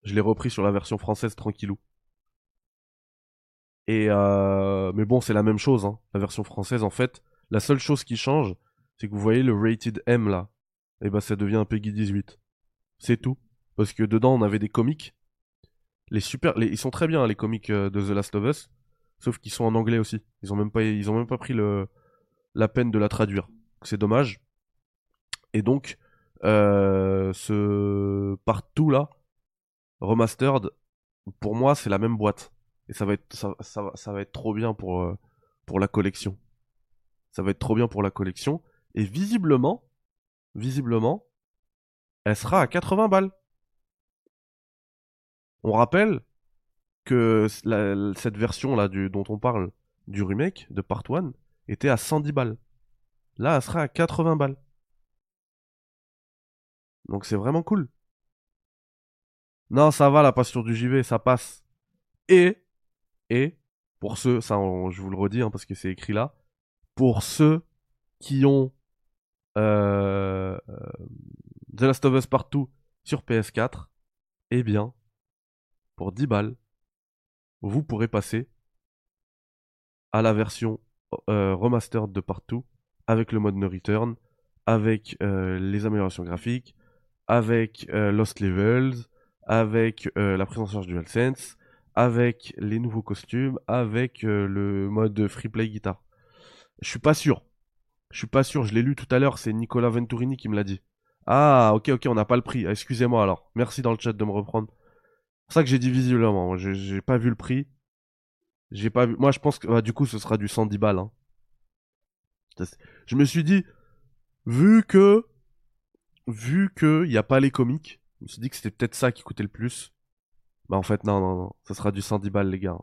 Je l'ai repris sur la version française tranquillou. Et euh... mais bon, c'est la même chose. Hein. La version française, en fait, la seule chose qui change, c'est que vous voyez le rated M là. Et ben, ça devient un Peggy 18. C'est tout. Parce que dedans, on avait des comics. Les super, ils sont très bien les comics euh, de The Last of Us, sauf qu'ils sont en anglais aussi. Ils ont même pas, pris la peine de la traduire. C'est dommage. Et donc, euh, ce partout là, remastered, pour moi, c'est la même boîte. Et ça va être, ça, va- être trop bien pour, euh, pour la collection. Ça va être trop bien pour la collection. Et visiblement, visiblement, elle sera à 80 balles. On rappelle que cette version là du, dont on parle du remake de Part 1 était à 110 balles. Là, elle sera à 80 balles. Donc c'est vraiment cool. Non, ça va la passion du JV, ça passe. Et, et, pour ceux, ça on- je vous le redis hein, parce que c'est écrit là, pour ceux qui ont euh, euh, The Last of Us Partout sur PS4, eh bien, pour 10 balles, vous pourrez passer à la version euh, remastered de Partout avec le mode No Return, avec euh, les améliorations graphiques, avec Lost Levels, avec la prise en charge du DualSense, avec les nouveaux costumes, avec euh, le mode Free Play Guitar. Je suis pas sûr. Je suis pas sûr, je l'ai lu tout à l'heure, c'est Nicolas Venturini qui me l'a dit. Ah, ok, ok, on n'a pas le prix. Ah, Excusez-moi alors. Merci dans le chat de me reprendre. C'est ça que j'ai dit visiblement. J'ai pas vu le prix. J'ai pas vu. Moi, je pense que bah, du coup, ce sera du 110 balles. hein. Je me suis dit, vu que, vu que il y a pas les comics, je me suis dit que c'était peut-être ça qui coûtait le plus. Bah en fait, non, non, non. Ça sera du 110 balles, les gars.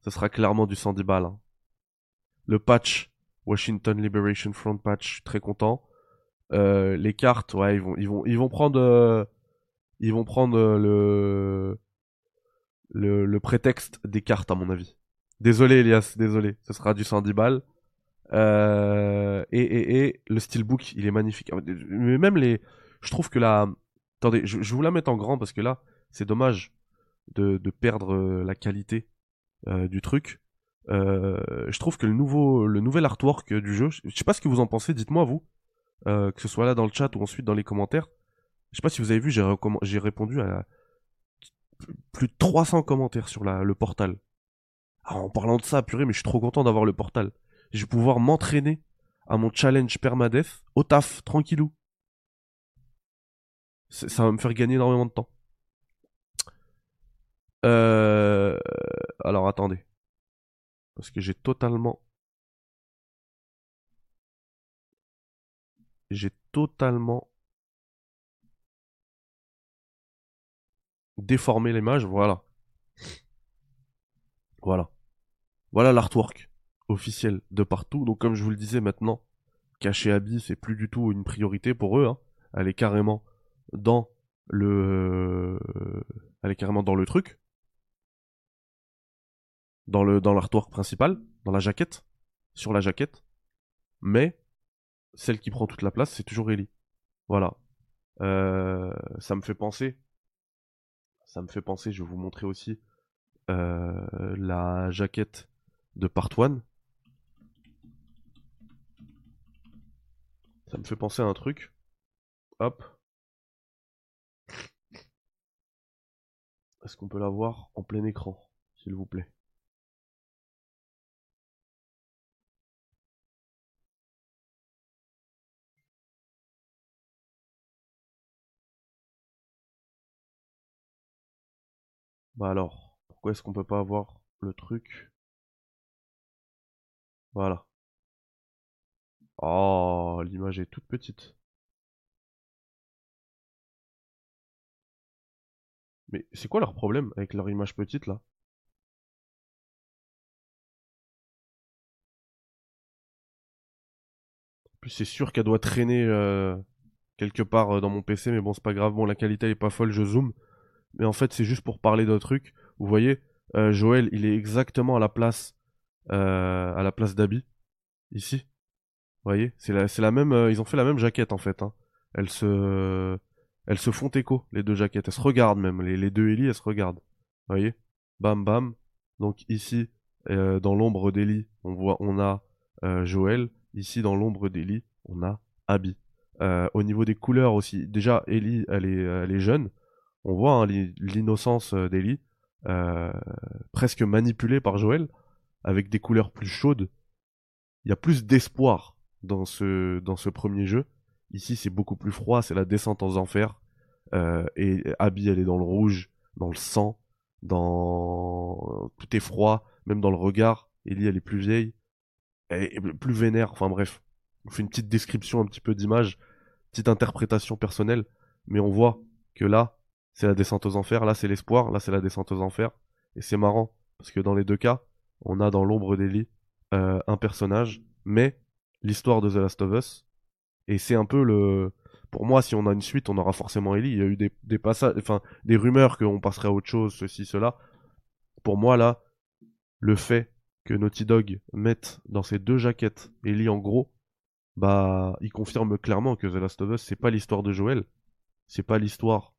Ce sera clairement du 110 balles. hein. Le patch Washington Liberation Front patch, très content. Euh, les cartes, ouais, ils vont, ils vont, ils vont prendre, euh, ils vont prendre euh, le, le, le prétexte des cartes à mon avis. Désolé Elias, désolé, ce sera du 110 balles. Et, et, et le steelbook, il est magnifique. Mais même les, je trouve que la, attendez, je, je vous la mettre en grand parce que là, c'est dommage de, perdre euh, la qualité euh, du truc. Euh, je trouve que le nouveau, le nouvel artwork du jeu, je sais pas ce que vous en pensez, dites-moi vous, que ce soit là dans le chat ou ensuite dans les commentaires. Je sais pas si vous avez vu, j'ai répondu à plus de 300 commentaires sur le portal. Ah, en parlant de ça, purée, mais je suis trop content d'avoir le portal. Je vais pouvoir m'entraîner à mon challenge permadeath au taf, tranquillou. Ça va me faire gagner énormément de temps. Euh... Alors attendez. Parce que j'ai totalement... J'ai totalement déformé l'image, voilà. Voilà. Voilà l'artwork officiel de partout. Donc comme je vous le disais maintenant, cacher Abby, c'est plus du tout une priorité pour eux. Hein. Elle est carrément dans le... Elle est carrément dans le truc. Dans le dans l'artwork principal, dans la jaquette, sur la jaquette. Mais celle qui prend toute la place, c'est toujours Ellie. Voilà. Euh, ça me fait penser. Ça me fait penser, je vais vous montrer aussi euh, la jaquette de Part 1. Ça me fait penser à un truc. Hop. Est-ce qu'on peut la voir en plein écran, s'il vous plaît? Bah alors, pourquoi est-ce qu'on peut pas avoir le truc? Voilà. Oh, l'image est toute petite. Mais c'est quoi leur problème avec leur image petite là? En plus, c'est sûr qu'elle doit traîner euh, quelque part euh, dans mon PC, mais bon, c'est pas grave. Bon, la qualité est pas folle, je zoome. Mais en fait, c'est juste pour parler d'un truc. Vous voyez, euh, Joël, il est exactement à la place, euh, à la place d'Abby, ici. Vous voyez, c'est la, la même, euh, ils ont fait la même jaquette en fait. Hein. Elles se, elles se font écho les deux jaquettes. Elles se regardent même. Les, les deux Ellie, elles se regardent. Vous voyez, bam bam. Donc ici, dans l'ombre d'Ellie, on voit, on a Joël. Ici, dans l'ombre d'Ellie, on a Abby. Au niveau des couleurs aussi, déjà Ellie, elle est, elle est jeune. On voit hein, l'i- l'innocence euh, d'Ellie, euh, presque manipulée par Joël, avec des couleurs plus chaudes. Il y a plus d'espoir dans ce, dans ce premier jeu. Ici, c'est beaucoup plus froid, c'est la descente aux enfers. Euh, et Abby, elle est dans le rouge, dans le sang, dans tout est froid, même dans le regard. Ellie, elle est plus vieille, elle est plus vénère. Enfin bref, on fait une petite description un petit peu d'image. petite interprétation personnelle, mais on voit que là, c'est la descente aux enfers, là c'est l'espoir, là c'est la descente aux enfers, et c'est marrant, parce que dans les deux cas, on a dans l'ombre d'Ellie euh, un personnage, mais l'histoire de The Last of Us, et c'est un peu le... Pour moi, si on a une suite, on aura forcément Ellie. Il y a eu des, passages, enfin, des rumeurs qu'on passerait à autre chose, ceci, cela. Pour moi, là, le fait que Naughty Dog mette dans ces deux jaquettes Ellie en gros, bah, il confirme clairement que The Last of Us, c'est pas l'histoire de Joel, c'est pas l'histoire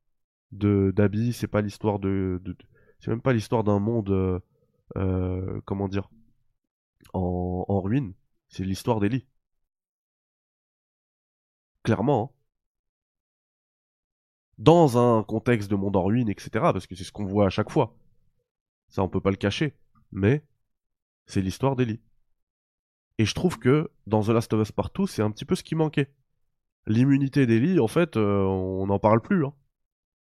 de d'Abby, c'est pas l'histoire de, c'est même pas l'histoire d'un monde, euh, euh, comment dire, en, ruine, c'est l'histoire d'Ellie. Clairement, hein. Dans un contexte de monde en ruine, etc., parce que c'est ce qu'on voit à chaque fois. Ça, on peut pas le cacher. Mais, c'est l'histoire d'Ellie. Et je trouve que dans The Last of Us Partout, c'est un petit peu ce qui manquait. L'immunité d'Ellie, en fait, euh, on n'en parle plus. hein.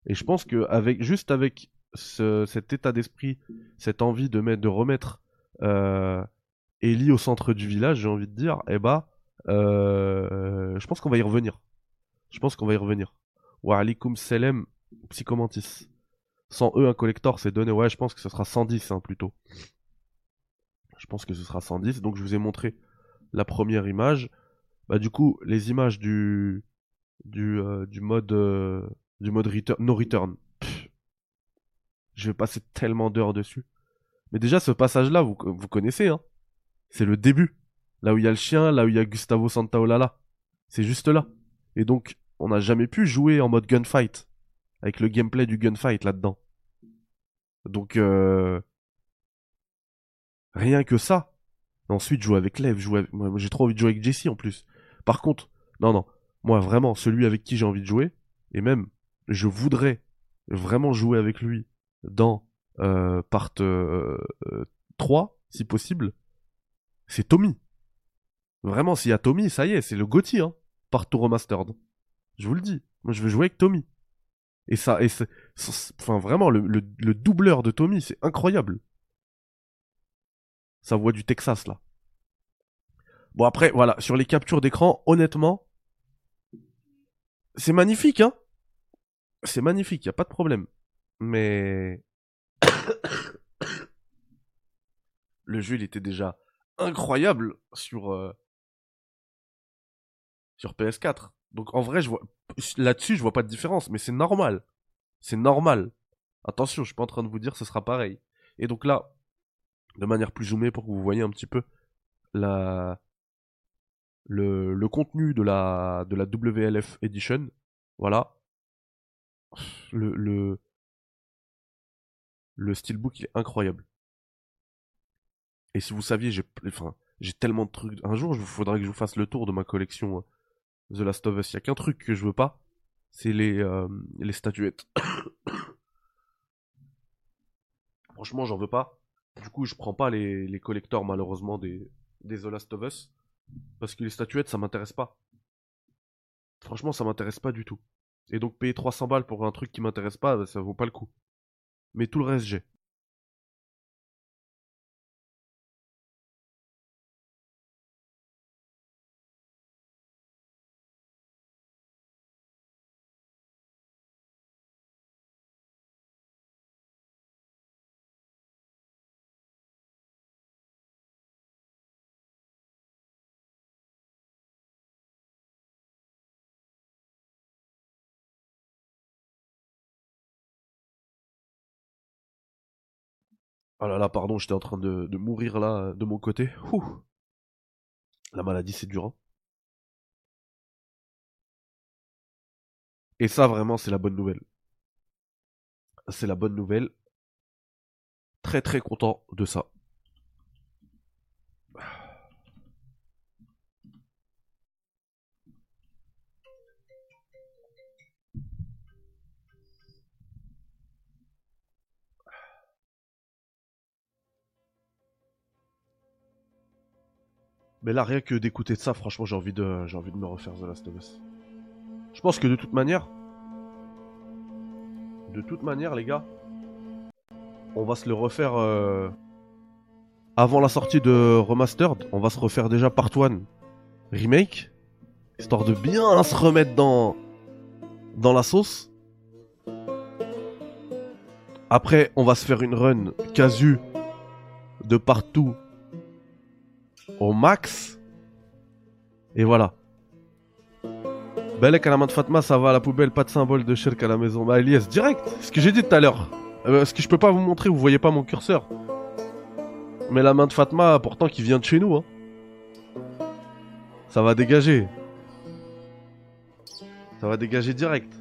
Et je pense que avec, juste avec ce- cet état d'esprit, cette envie de, mettre, de remettre euh, Ellie au centre du village, j'ai envie de dire, eh bah, euh, je pense qu'on va y revenir. Je pense qu'on va y revenir. Wa alaikum salam, psychomantis. Sans eux, un collector, c'est donné. Ouais, je pense que ce sera 110 hein, plutôt. Je pense que ce sera 110. Donc je vous ai montré la première image. Bah du coup, les images du du, euh, du mode du mode no return. Je vais passer tellement d'heures dessus. Mais déjà ce passage-là, vous vous connaissez hein. C'est le début. Là où il y a le chien, là où il y a Gustavo Santaolalla. C'est juste là. Et donc on n'a jamais pu jouer en mode gunfight avec le gameplay du gunfight là-dedans. Donc euh, rien que ça. Ensuite jouer avec Lev, jouer avec... j'ai trop envie de jouer avec Jesse en plus. Par contre, non non, moi vraiment celui avec qui j'ai envie de jouer et même je voudrais vraiment jouer avec lui dans euh, part euh, euh, 3 si possible. C'est Tommy. Vraiment s'il y a Tommy, ça y est, c'est le Gotti hein, part 2 remastered. Je vous le dis, moi je veux jouer avec Tommy. Et ça, enfin vraiment, le, le, le doubleur de Tommy, c'est incroyable. Sa voix du Texas là. Bon après, voilà, sur les captures d'écran, honnêtement, c'est magnifique, hein. C'est magnifique, y a pas de problème. Mais le jeu, il était déjà incroyable sur euh, sur PS4. Donc en vrai, je vois là-dessus, je vois pas de différence, mais c'est normal. C'est normal. Attention, je suis pas en train de vous dire que ce sera pareil. Et donc là, de manière plus zoomée pour que vous voyez un petit peu le contenu de la de la WLF Edition, voilà. Le le le steelbook il est incroyable. Et si vous saviez, j'ai tellement de trucs. Un jour, il faudrait que je vous fasse le tour de ma collection euh, The Last of Us. Il y a qu'un truc que je veux pas, c'est les euh, statuettes. Franchement, j'en veux pas. Du coup, je prends pas les, les collectors malheureusement des, des The Last of Us. Parce que les statuettes, ça m'intéresse pas. Franchement, ça m'intéresse pas du tout. Et donc, payer 300 balles pour un truc qui m'intéresse pas, bah, ça vaut pas le coup. Mais tout le reste, j'ai. Ah là là, pardon, j'étais en train de, mourir là, de mon côté. Ouh. La maladie, c'est dur. hein. Et ça, vraiment, c'est la bonne nouvelle. C'est la bonne nouvelle. Très très content de ça. Mais là, rien que d'écouter ça, franchement, j'ai envie de, j'ai envie de me refaire The Last of Us. Je pense que de toute manière, de toute manière, les gars, on va se le refaire euh, avant la sortie de Remastered. On va se refaire déjà Part 1 Remake. histoire de bien se remettre dans, dans la sauce. Après, on va se faire une run casu de partout max. Et voilà. Belek à la main de Fatma, ça va à la poubelle, pas de symbole de Shirk à la maison. Bah Elias, direct, ce que j'ai dit tout à l'heure. Euh, ce que je peux pas vous montrer, vous voyez pas mon curseur. Mais la main de Fatma, pourtant qui vient de chez nous, hein. Ça va dégager. Ça va dégager direct.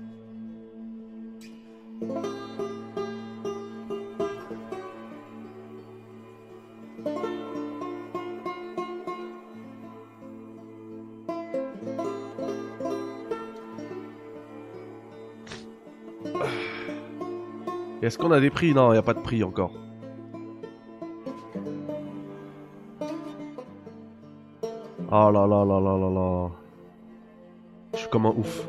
Est-ce qu'on a des prix? Non, il a pas de prix encore. Oh là là là là là là. Je suis comme un ouf.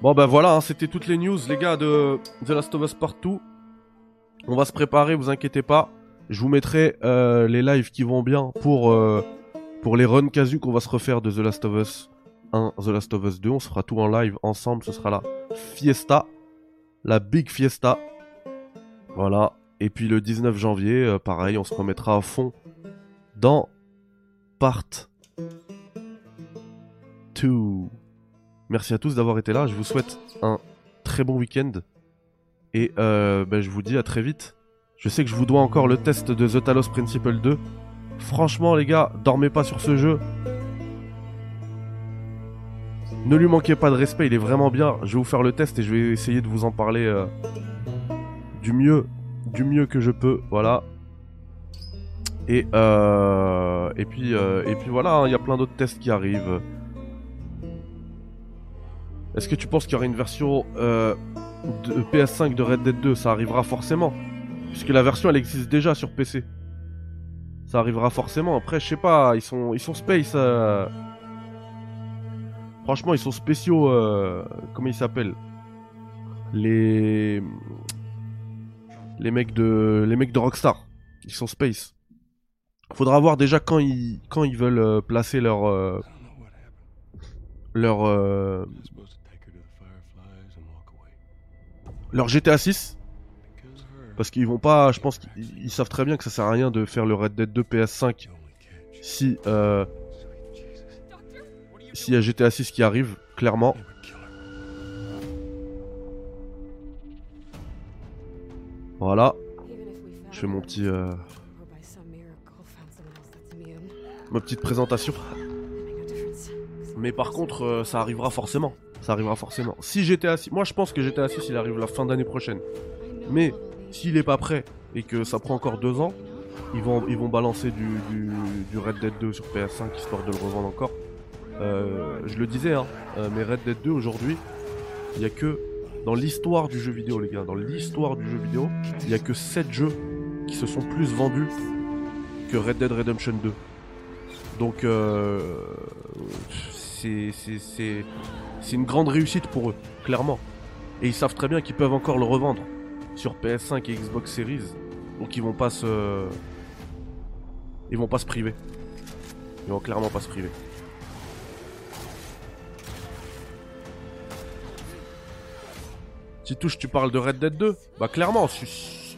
Bon ben voilà, hein, c'était toutes les news les gars de The Last of Us Partout. On va se préparer, vous inquiétez pas. Je vous mettrai euh, les lives qui vont bien pour, euh, les runs casu qu'on va se refaire de The Last of Us 1, The Last of Us 2. On se fera tout en live ensemble, ce sera la fiesta. La big fiesta. Voilà. Et puis le 19 janvier, euh, pareil, on se remettra à fond dans Part 2. Merci à tous d'avoir été là. Je vous souhaite un très bon week-end. Et euh, ben, je vous dis à très vite. Je sais que je vous dois encore le test de The Talos Principle 2. Franchement, les gars, dormez pas sur ce jeu. Ne lui manquez pas de respect, il est vraiment bien. Je vais vous faire le test et je vais essayer de vous en parler euh, du mieux, du mieux que je peux. Voilà. Et euh, et puis euh, et puis voilà, hein, il y a plein d'autres tests qui arrivent. Est-ce que tu penses qu'il y aura une version de PS5 de Red Dead 2 Ça arrivera forcément, puisque la version elle existe déjà sur PC. Ça arrivera forcément. Après, je sais pas, ils sont ils sont space. Franchement, ils sont spéciaux. euh, Comment ils s'appellent? Les les mecs de les mecs de Rockstar. Ils sont space. Faudra voir déjà quand ils quand ils veulent euh, placer leur euh, leur euh, leur GTA 6 Because her, parce qu'ils vont pas. Je pense qu'ils ils savent très bien que ça sert à rien de faire le Red Dead 2 PS5 the only catch. si euh, s'il y a GTA 6 qui arrive clairement. Voilà. Je fais mon petit euh, ma petite présentation. Mais par contre, euh, ça arrivera forcément. Ça arrivera forcément. Si GTA 6, moi je pense que GTA 6 il arrive la fin d'année prochaine. Mais s'il est pas prêt et que ça prend encore deux ans, ils vont balancer du Red Dead 2 sur PS5 histoire de le revendre encore. Euh, je le disais, hein, euh, mais Red Dead 2 aujourd'hui, il y a que dans l'histoire du jeu vidéo, les gars, dans l'histoire du jeu vidéo, il y a que 7 jeux qui se sont plus vendus que Red Dead Redemption 2. Donc euh, c'est une grande réussite pour eux, clairement. Et ils savent très bien qu'ils peuvent encore le revendre sur PS5 et Xbox Series. Donc ils vont pas se ils vont pas se priver. Ils vont clairement pas se priver. Titouche, tu parles de Red Dead 2 Bah clairement,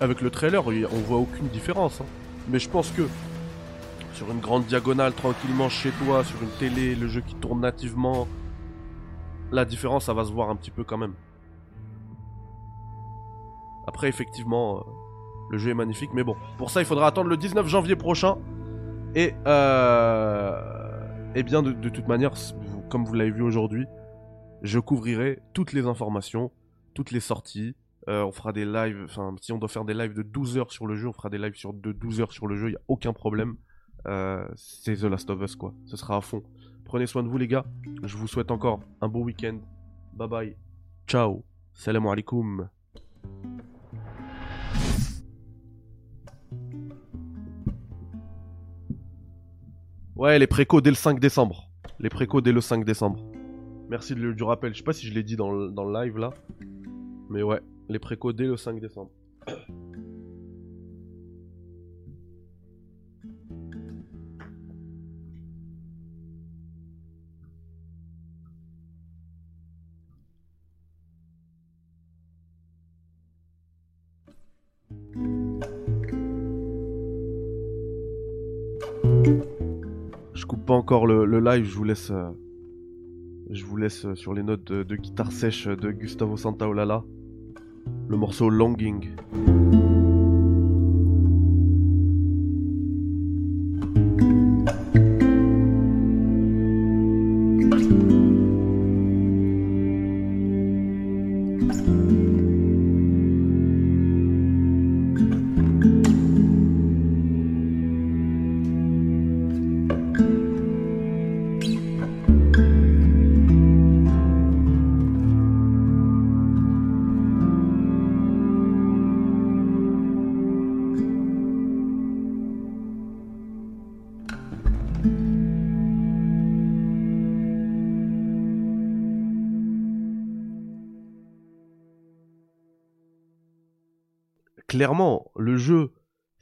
avec le trailer, il- on voit aucune différence. hein. Mais je pense que sur une grande diagonale, tranquillement chez toi, sur une télé, le jeu qui tourne nativement, la différence, ça va se voir un petit peu quand même. Après, effectivement, euh, le jeu est magnifique, mais bon, pour ça, il faudra attendre le 19 janvier prochain. Et, euh, et bien, de, toute manière, comme vous l'avez vu aujourd'hui, je couvrirai toutes les informations, toutes les sorties. Euh, on fera des lives, enfin, si on doit faire des lives de 12 heures sur le jeu, on fera des lives sur, de 12 heures sur le jeu, il n'y a aucun problème. Euh, c'est The Last of Us, quoi. Ce sera à fond. Prenez soin de vous, les gars. Je vous souhaite encore un beau week-end. Bye bye. Ciao. Salam alaikum. Ouais, les précos dès le 5 décembre. Les précos dès le 5 décembre. Merci de, du rappel. Je sais pas si je l'ai dit dans le, live là. Mais ouais, les préco dès le 5 décembre. Je coupe pas encore le, live, je vous laisse. Euh, je vous laisse euh, sur les notes de, de guitare sèche de Gustavo Santaolalla. Le morceau Longing.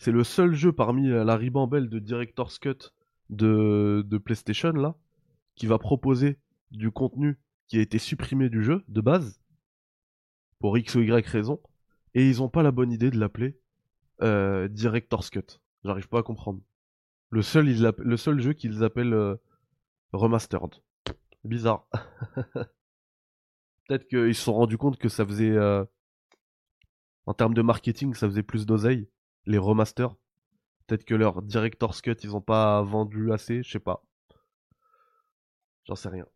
C'est le seul jeu parmi euh, la ribambelle de Director's Cut de, PlayStation, là, qui va proposer du contenu qui a été supprimé du jeu, de base, pour X ou Y raison, et ils ont pas la bonne idée de l'appeler euh, Director's Cut. J'arrive pas à comprendre. Le seul, jeu qu'ils appellent euh, Remastered. Bizarre. Peut-être qu'ils se sont rendus compte que ça faisait... en termes de marketing, ça faisait plus d'oseille, les remasters. Peut-être que leur Director's Cut, ils ont pas vendu assez, je sais pas. J'en sais rien.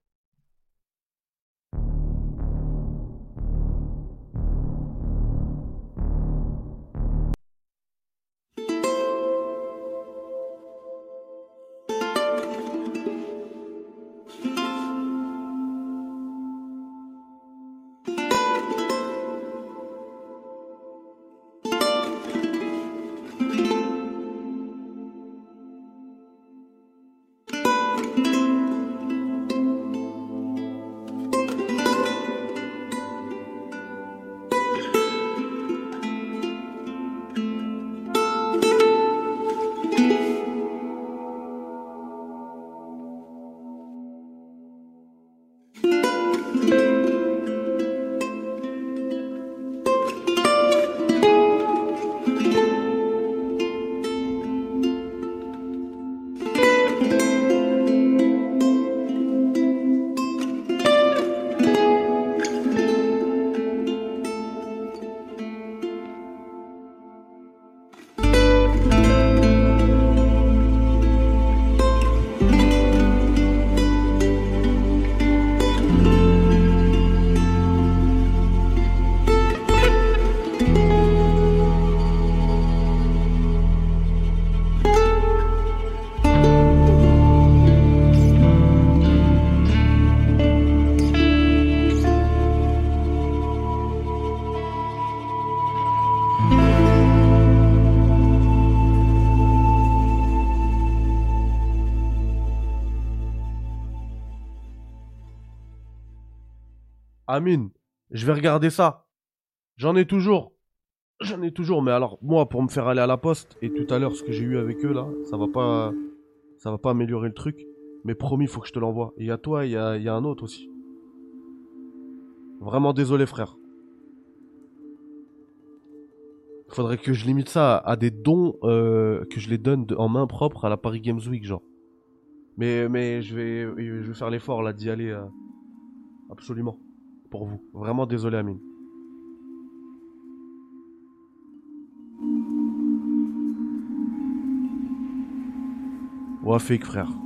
Amine, je vais regarder ça. J'en ai toujours. J'en ai toujours, mais alors, moi, pour me faire aller à la poste, et tout à l'heure, ce que j'ai eu avec eux, là, ça va pas, ça va pas améliorer le truc. Mais promis, faut que je te l'envoie. Et à toi, il y a, y a un autre aussi. Vraiment désolé, frère. Faudrait que je limite ça à, des dons, euh, que je les donne en main propre à la Paris Games Week, genre. Mais, mais je vais, je vais faire l'effort, là, d'y aller, euh, absolument. Pour vous. Vraiment désolé, Amine. Fake, frère.